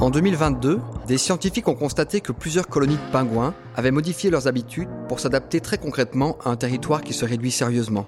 En 2022, des scientifiques ont constaté que plusieurs colonies de pingouins avaient modifié leurs habitudes pour s'adapter très concrètement à un territoire qui se réduit sérieusement.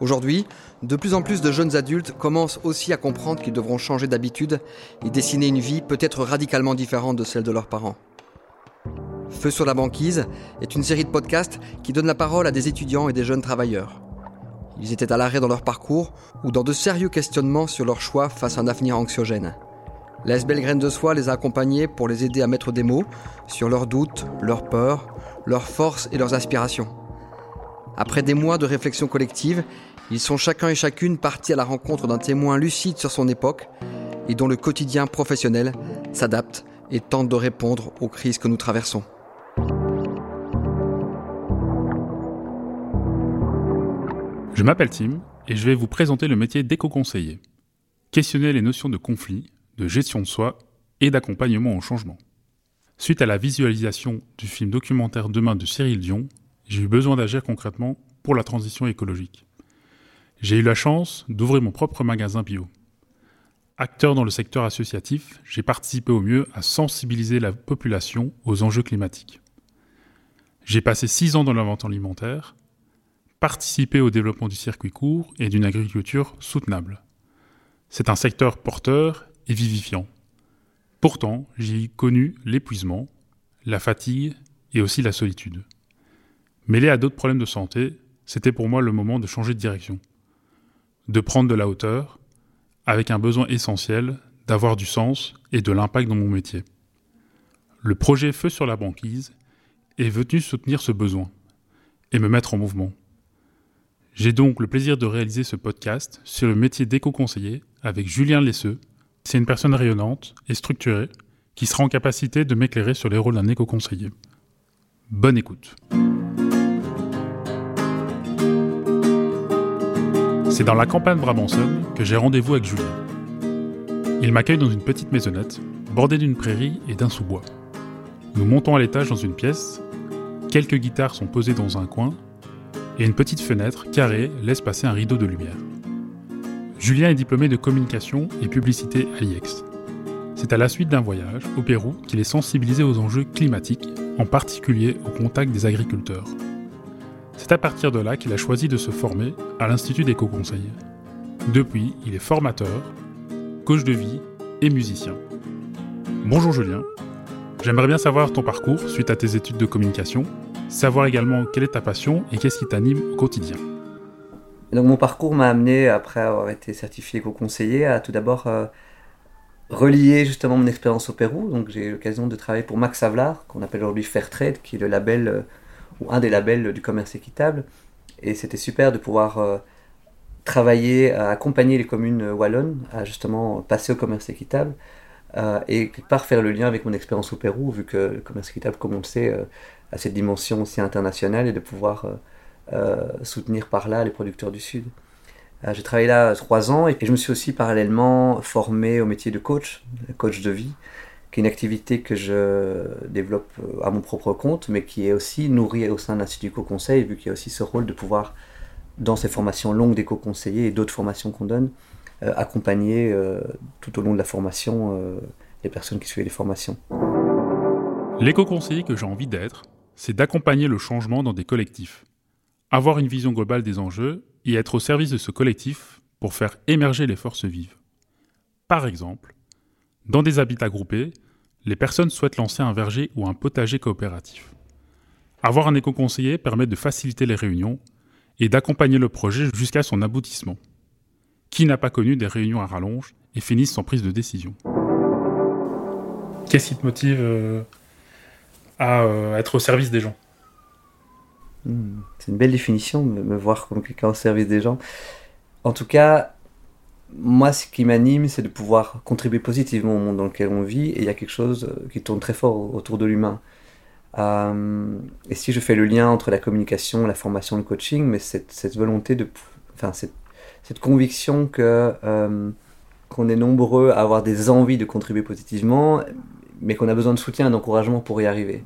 Aujourd'hui, de plus en plus de jeunes adultes commencent aussi à comprendre qu'ils devront changer d'habitude et dessiner une vie peut-être radicalement différente de celle de leurs parents. Feu sur la banquise est une série de podcasts qui donne la parole à des étudiants et des jeunes travailleurs. Ils étaient à l'arrêt dans leur parcours ou dans de sérieux questionnements sur leur choix face à un avenir anxiogène. La SBL Graine de Soie les a accompagnés pour les aider à mettre des mots sur leurs doutes, leurs peurs, leurs forces et leurs aspirations. Après des mois de réflexion collective, ils sont chacun et chacune partis à la rencontre d'un témoin lucide sur son époque et dont le quotidien professionnel s'adapte et tente de répondre aux crises que nous traversons. Je m'appelle Tim et je vais vous présenter le métier d'éco-conseiller. Questionner les notions de conflit, de gestion de soi et d'accompagnement au changement. Suite à la visualisation du film documentaire Demain de Cyril Dion, j'ai eu besoin d'agir concrètement pour la transition écologique. J'ai eu la chance d'ouvrir mon propre magasin bio. Acteur dans le secteur associatif, j'ai participé au mieux à sensibiliser la population aux enjeux climatiques. J'ai passé six ans dans la vente alimentaire, participé au développement du circuit court et d'une agriculture soutenable. C'est un secteur porteur et vivifiant. Pourtant, j'ai connu l'épuisement, la fatigue et aussi la solitude. Mêlé à d'autres problèmes de santé, c'était pour moi le moment de changer de direction, de prendre de la hauteur, avec un besoin essentiel d'avoir du sens et de l'impact dans mon métier. Le projet Feu sur la banquise est venu soutenir ce besoin et me mettre en mouvement. J'ai donc le plaisir de réaliser ce podcast sur le métier d'éco-conseiller avec Julien Lesseux, c'est une personne rayonnante et structurée qui sera en capacité de m'éclairer sur les rôles d'un éco-conseiller. Bonne écoute. C'est dans la campagne brabançonne que j'ai rendez-vous avec Julien. Il m'accueille dans une petite maisonnette, bordée d'une prairie et d'un sous-bois. Nous montons à l'étage dans une pièce, quelques guitares sont posées dans un coin, et une petite fenêtre carrée laisse passer un rideau de lumière. Julien est diplômé de communication et publicité à l'IEX. C'est à la suite d'un voyage au Pérou qu'il est sensibilisé aux enjeux climatiques, en particulier au contact des agriculteurs. C'est à partir de là qu'il a choisi de se former à l'Institut d'éco-conseil. Depuis, il est formateur, coach de vie et musicien. Bonjour Julien. J'aimerais bien savoir ton parcours suite à tes études de communication, savoir également quelle est ta passion et qu'est-ce qui t'anime au quotidien donc mon parcours m'a amené, après avoir été certifié éco-conseiller, à tout d'abord euh, relier justement mon expérience au Pérou. Donc j'ai eu l'occasion de travailler pour Max Havelaar, qu'on appelle aujourd'hui Fairtrade, qui est le label, euh, ou un des labels du commerce équitable. Et c'était super de pouvoir euh, travailler, à accompagner les communes wallonnes à justement passer au commerce équitable. et quelque part faire le lien avec mon expérience au Pérou, vu que le commerce équitable, comme on le sait, a cette dimension aussi internationale et de pouvoir euh, soutenir par là les producteurs du Sud. Euh, j'ai travaillé là trois ans et je me suis aussi parallèlement formé au métier de coach, coach de vie, qui est une activité que je développe euh, à mon propre compte, mais qui est aussi nourrie au sein de l'Institut Co-Conseil, vu qu'il y a aussi ce rôle de pouvoir, dans ces formations longues d'éco-conseillers et d'autres formations qu'on donne, accompagner tout au long de la formation les personnes qui suivent les formations. L'éco-conseiller que j'ai envie d'être, c'est d'accompagner le changement dans des collectifs avoir une vision globale des enjeux et être au service de ce collectif pour faire émerger les forces vives. Par exemple, dans des habitats groupés, les personnes souhaitent lancer un verger ou un potager coopératif. Avoir un éco-conseiller permet de faciliter les réunions et d'accompagner le projet jusqu'à son aboutissement. Qui n'a pas connu des réunions à rallonge et finissent sans prise de décision? Qu'est-ce qui te motive euh, à euh, être au service des gens Hmm, c'est une belle définition, me, me voir comme quelqu'un au service des gens. En tout cas, moi, ce qui m'anime, c'est de pouvoir contribuer positivement au monde dans lequel on vit, et il y a quelque chose euh, qui tourne très fort autour de l'humain. Euh, et si je fais le lien entre la communication, la formation, le coaching, mais cette, volonté de, enfin cette, conviction que qu'on est nombreux à avoir des envies de contribuer positivement, mais qu'on a besoin de soutien, d'encouragement pour y arriver.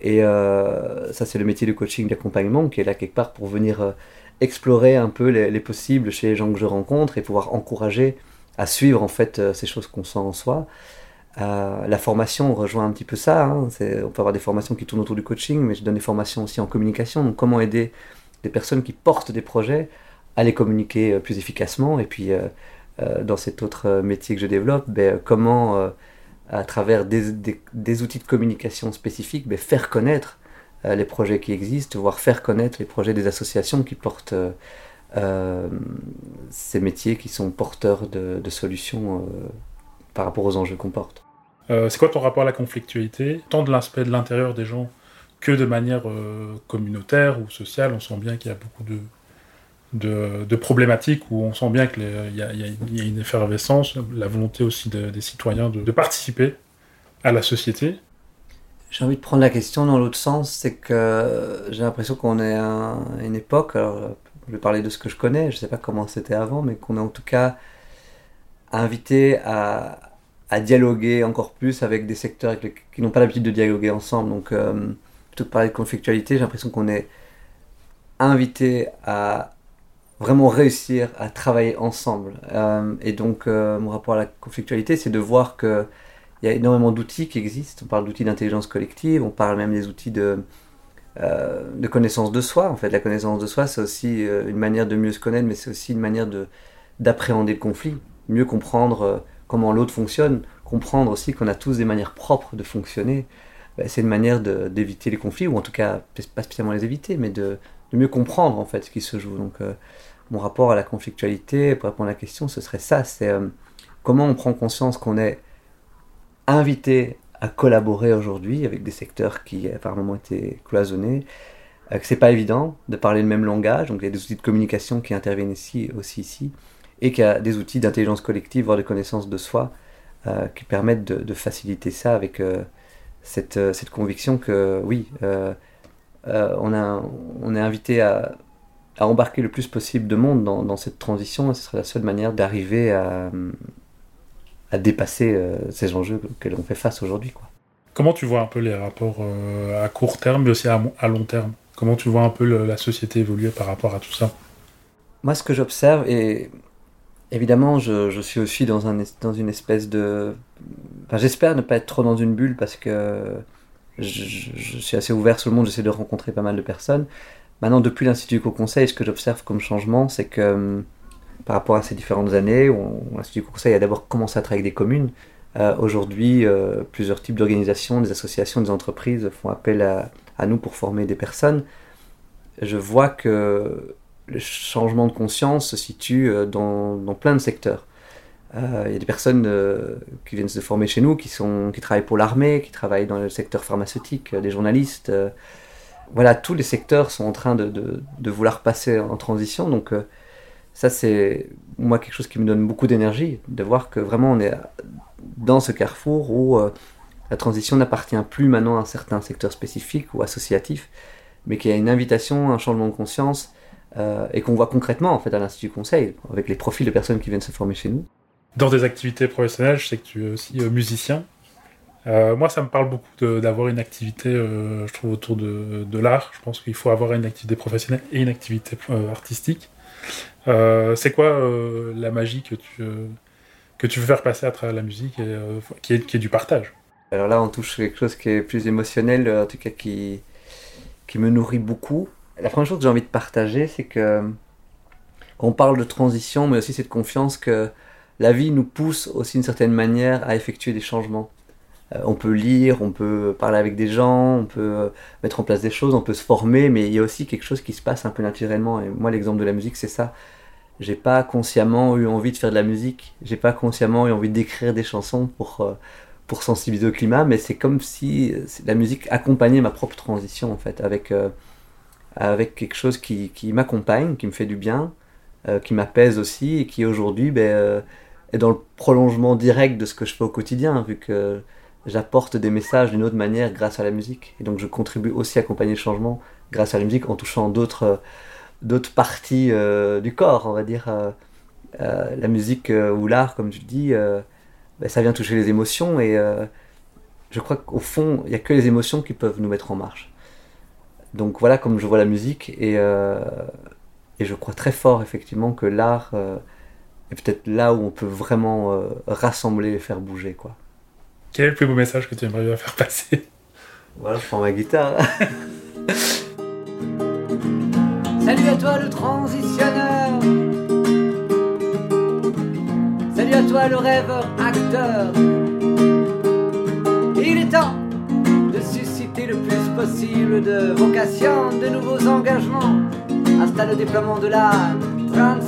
Et euh, ça, c'est le métier de coaching, d'accompagnement, qui est là quelque part pour venir euh, explorer un peu les, possibles chez les gens que je rencontre et pouvoir encourager à suivre en fait ces choses qu'on sent en soi. la formation rejoint un petit peu ça. Hein. on peut avoir des formations qui tournent autour du coaching, mais je donne des formations aussi en communication. Donc comment aider des personnes qui portent des projets à les communiquer plus efficacement? Et puis dans cet autre métier que je développe, ben, comment à travers des, des, outils de communication spécifiques, mais faire connaître euh, les projets qui existent, voire faire connaître les projets des associations qui portent euh, euh, ces métiers qui sont porteurs de, solutions par rapport aux enjeux qu'on porte. c'est quoi ton rapport à la conflictualité? Tant de l'aspect de l'intérieur des gens que de manière communautaire ou sociale, on sent bien qu'il y a beaucoup de, de, problématiques où on sent bien qu'il y, a une effervescence, la volonté aussi des citoyens de, participer à la société. J'ai envie de prendre la question dans l'autre sens, c'est que j'ai l'impression qu'on est à une époque, alors je vais parler de ce que je connais, je ne sais pas comment c'était avant, mais qu'on est en tout cas invité à, à, dialoguer encore plus avec des secteurs qui n'ont pas l'habitude de dialoguer ensemble. Donc, euh, plutôt que de parler de conflictualité, j'ai l'impression qu'on est invité à vraiment réussir à travailler ensemble. Euh, et donc, euh, mon rapport à la conflictualité, c'est de voir qu'il y a énormément d'outils qui existent. On parle d'outils d'intelligence collective, on parle même des outils de, euh, de connaissance de soi. En fait, la connaissance de soi, c'est aussi une manière de mieux se connaître, mais c'est aussi une manière d'appréhender le conflit, mieux comprendre comment l'autre fonctionne, comprendre aussi qu'on a tous des manières propres de fonctionner. Ben, c'est une manière d'éviter les conflits, ou en tout cas, pas spécialement les éviter, mais de, de mieux comprendre en fait ce qui se joue. Donc, mon rapport à la conflictualité, pour répondre à la question, ce serait ça, c'est euh, comment on prend conscience qu'on est invité à collaborer aujourd'hui avec des secteurs qui par moments étaient cloisonnés, euh, que c'est pas évident de parler le même langage, donc il y a des outils de communication qui interviennent ici, aussi ici, et qu'il y a des outils d'intelligence collective, voire de connaissance de soi, euh, qui permettent de, faciliter ça avec cette, conviction que oui, on, a, on est invité à à embarquer le plus possible de monde dans, cette transition, ce serait la seule manière d'arriver à, à, dépasser euh, ces enjeux que l'on fait face aujourd'hui. Comment tu vois un peu les rapports euh, à court terme, mais aussi à, à, long terme? Comment tu vois un peu la société évoluer par rapport à tout ça? Moi, ce que j'observe, et évidemment, je, je, suis aussi dans, un, dans une espèce de... Enfin, J'espère ne pas être trop dans une bulle parce que je, suis assez ouvert sur le monde, j'essaie de rencontrer pas mal de personnes. Maintenant, depuis l'Institut Co-Conseil, ce que j'observe comme changement, c'est que euh, par rapport à ces différentes années, l'Institut Co-Conseil a d'abord commencé à travailler avec des communes. Euh, aujourd'hui, euh, plusieurs types d'organisations, des associations, des entreprises font appel à, nous pour former des personnes. Je vois que le changement de conscience se situe dans, plein de secteurs. Il y a des personnes qui viennent se former chez nous, qui, sont, qui travaillent pour l'armée, qui travaillent dans le secteur pharmaceutique, des journalistes, voilà, tous les secteurs sont en train de, vouloir passer en transition. Donc euh, ça, c'est moi quelque chose qui me donne beaucoup d'énergie, de voir que vraiment on est dans ce carrefour où euh, la transition n'appartient plus maintenant à un certain secteur spécifique ou associatif, mais qu'il y a une invitation, un changement de conscience, euh, et qu'on voit concrètement en fait à l'Institut Conseil, avec les profils de personnes qui viennent se former chez nous. Dans des activités professionnelles, je sais que tu es aussi musicien. Euh, moi, ça me parle beaucoup d'avoir une activité, euh, je trouve, autour de, de l'art. Je pense qu'il faut avoir une activité professionnelle et une activité euh, artistique. c'est quoi la magie que tu, que tu veux faire passer à travers la musique et, qui, est, qui est du partage? Alors là, on touche quelque chose qui est plus émotionnel, en tout cas qui, qui me nourrit beaucoup. La première chose que j'ai envie de partager, c'est que parle de transition, mais aussi cette confiance que la vie nous pousse aussi d'une certaine manière à effectuer des changements. Euh, on peut lire, on peut parler avec des gens, on peut euh, mettre en place des choses, on peut se former, mais il y a aussi quelque chose qui se passe un peu naturellement. Et moi, l'exemple de la musique, c'est ça. J'ai pas consciemment eu envie de faire de la musique, j'ai pas consciemment eu envie d'écrire des chansons pour, euh, pour sensibiliser au climat, mais c'est comme si la musique accompagnait ma propre transition, en fait, avec, avec quelque chose qui, qui m'accompagne, qui me fait du bien, qui m'apaise aussi, et qui aujourd'hui ben, est dans le prolongement direct de ce que je fais au quotidien, vu que j'apporte des messages d'une autre manière grâce à la musique. Et donc je contribue aussi à accompagner le changement grâce à la musique en touchant d'autres euh, d'autres parties euh, du corps, on va dire. Euh, la musique ou l'art, comme tu le dis, ben, ça vient toucher les émotions et je crois qu'au fond, il n'y a que les émotions qui peuvent nous mettre en marche. Donc voilà comme je vois la musique et, Et je crois très fort, effectivement, que l'art est peut-être là où on peut vraiment rassembler et faire bouger. Quoi. Quel est le plus beau message que tu aimerais faire passer? Voilà, je prends ma guitare. Salut à toi le transitionneur. Salut à toi le rêveur acteur. Il est temps de susciter le plus possible de vocations, de nouveaux engagements. Hasta le déploiement de la transition.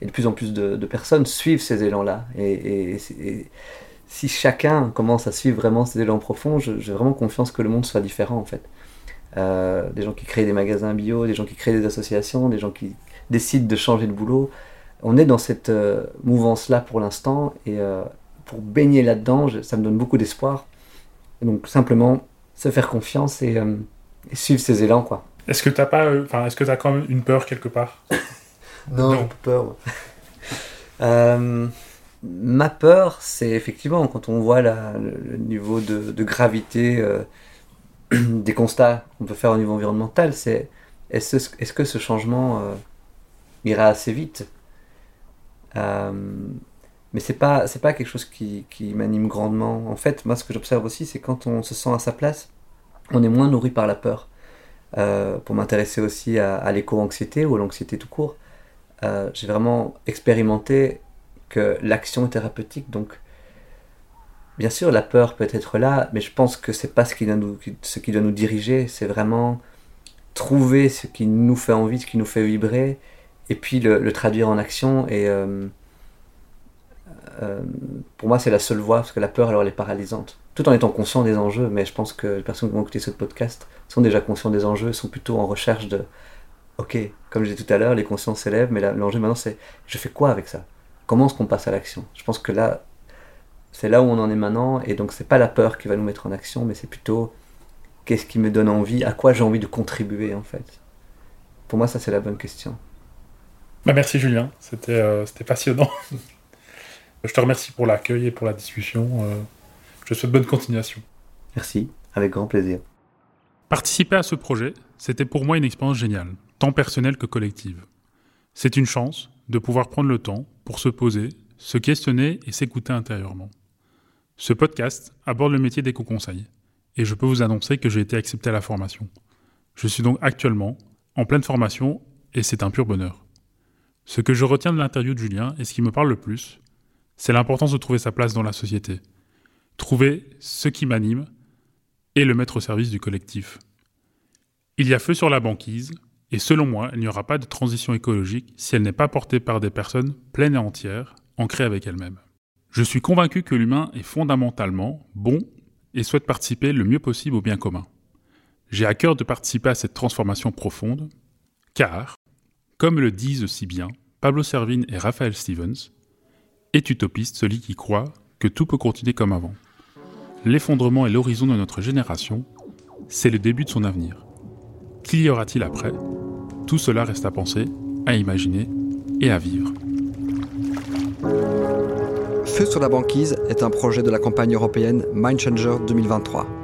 et de plus en plus de, de personnes suivent ces élans-là. Et, si chacun commence à suivre vraiment ces élans profonds, j'ai vraiment confiance que le monde soit différent en fait. Euh, des gens qui créent des magasins bio, des gens qui créent des associations, des gens qui décident de changer de boulot. On est dans cette euh, mouvance-là pour l'instant et euh, pour baigner là-dedans, ça me donne beaucoup d'espoir. Donc simplement se faire confiance et, et suivre ses élans quoi. Est-ce que pas, enfin, est-ce que t'as quand même une peur quelque part? Non, Non. peur. Euh, ma peur, c'est effectivement quand on voit la- le, niveau de, de gravité euh, des constats qu'on peut faire au niveau environnemental, c'est est-ce que ce changement euh, ira assez vite? Mais c'est pas c'est pas quelque chose qui, qui m'anime grandement. En fait, moi, ce que j'observe aussi, c'est quand on se sent à sa place, on est moins nourri par la peur. Euh, pour m'intéresser aussi à, à l'éco-anxiété ou à l'anxiété tout court, euh, j'ai vraiment expérimenté que l'action thérapeutique. Donc, bien sûr, la peur peut être là, mais je pense que c'est pas ce qui doit nous, ce qui doit nous diriger. C'est vraiment trouver ce qui nous fait envie, ce qui nous fait vibrer, et puis le, le traduire en action. Et euh, euh, pour moi, c'est la seule voie, parce que la peur, alors, elle est paralysante. Tout en étant conscient des enjeux, mais je pense que les personnes qui vont écouter ce podcast sont déjà conscients des enjeux, sont plutôt en recherche de ok, comme je disais tout à l'heure, les consciences s'élèvent, mais là, l'enjeu maintenant c'est je fais quoi avec ça? Comment est-ce qu'on passe à l'action? Je pense que là, c'est là où on en est maintenant, et donc c'est pas la peur qui va nous mettre en action, mais c'est plutôt qu'est-ce qui me donne envie, à quoi j'ai envie de contribuer en fait? Pour moi, ça c'est la bonne question. Bah, merci Julien, c'était euh, c'était passionnant. Je te remercie pour l'accueil et pour la discussion. euh, Je te souhaite bonne continuation. Merci, avec grand plaisir. Participer à ce projet, c'était pour moi une expérience géniale, tant personnelle que collective. C'est une chance de pouvoir prendre le temps pour se poser, se questionner et s'écouter intérieurement. Ce podcast aborde le métier d'éco-conseil, et je peux vous annoncer que j'ai été accepté à la formation. Je suis donc actuellement en pleine formation, et c'est un pur bonheur. Ce que je retiens de l'interview de Julien et ce qui me parle le plus, c'est l'importance de trouver sa place dans la société, trouver ce qui m'anime et le mettre au service du collectif. Il y a feu sur la banquise, et selon moi, il n'y aura pas de transition écologique si elle n'est pas portée par des personnes pleines et entières, ancrées avec elles-mêmes. Je suis convaincu que l'humain est fondamentalement bon et souhaite participer le mieux possible au bien commun. J'ai à cœur de participer à cette transformation profonde, car, comme le disent si bien Pablo Servigne et Raphaël Stevens, est utopiste celui qui croit que tout peut continuer comme avant. L'effondrement est l'horizon de notre génération, c'est le début de son avenir. Qu'y aura-t-il après? Tout cela reste à penser, à imaginer et à vivre. Feu sur la banquise est un projet de la campagne européenne Mind Changer 2023.